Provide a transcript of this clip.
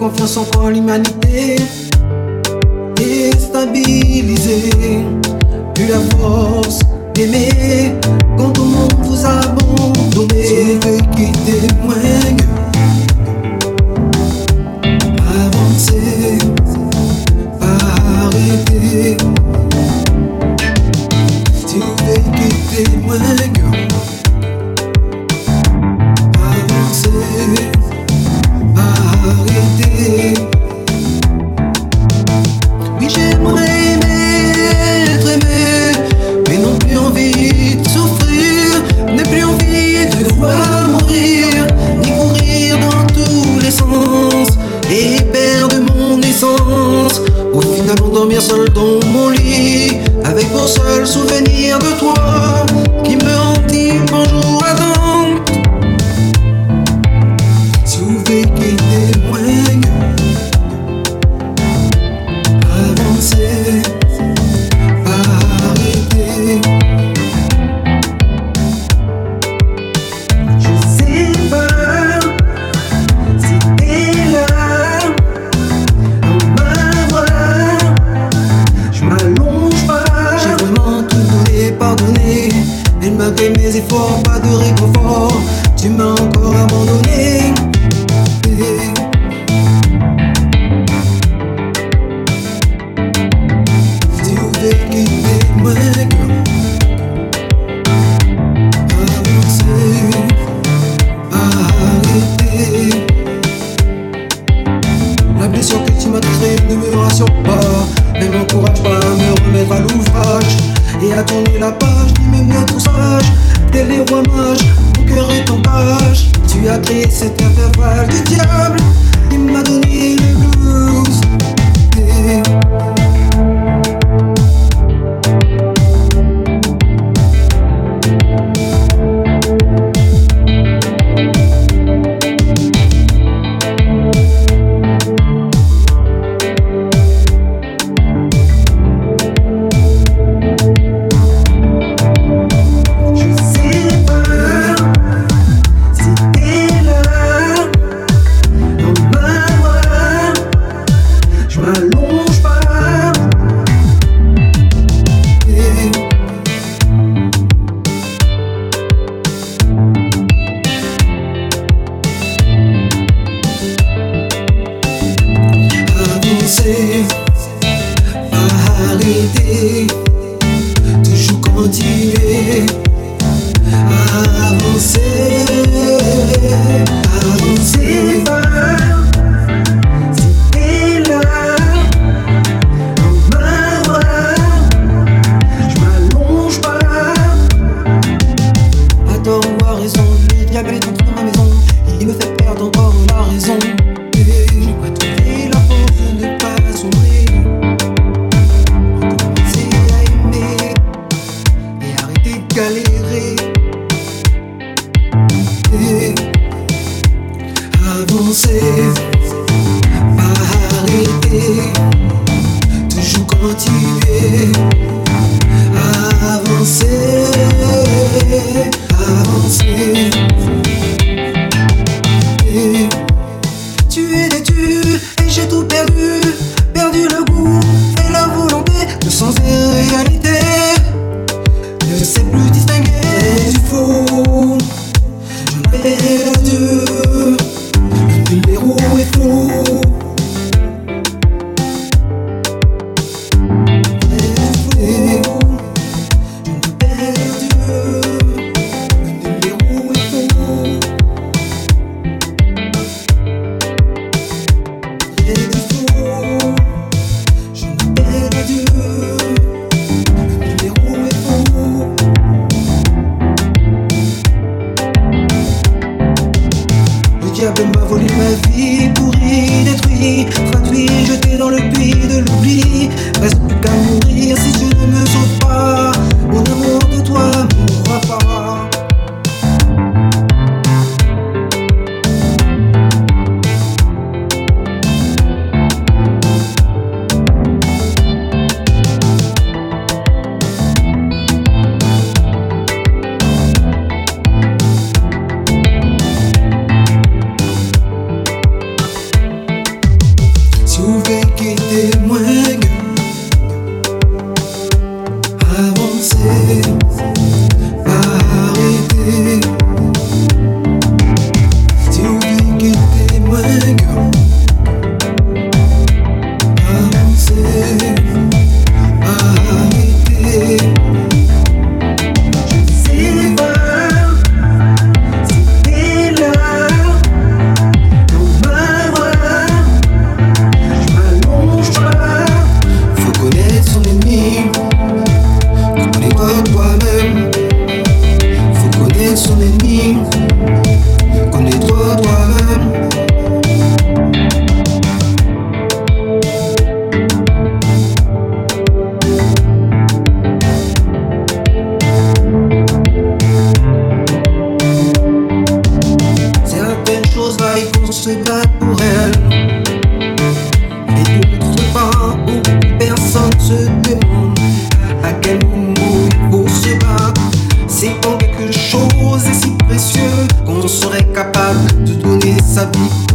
confiance encore en l'humanité. Déstabilisée plus la force d'aimer quand tout le monde vous abandonne. Si vous quitter, moi. mes efforts, pas de réconfort. Tu m'as encore abandonné. moi c'est arrêté La blessure que tu m'as traité ne me rassure pas, ne m'encourage pas à me remettre à l'ouvrage. Et a tourné la page du mémoire tout sage. Tel les rois mages, mon cœur est en page Tu as créé cet intervalle du diable. 我体贴 diable m'a volé ma vie, pourri, détruit, traduit, jeté dans le puits de l'oubli. Reste plus qu'à mourir si je ne me sauve pas. Say. pour elle. Et d'autres pas où personne se demande à quel moment il faut se battre. C'est quand quelque chose est si précieux qu'on serait capable de donner sa vie.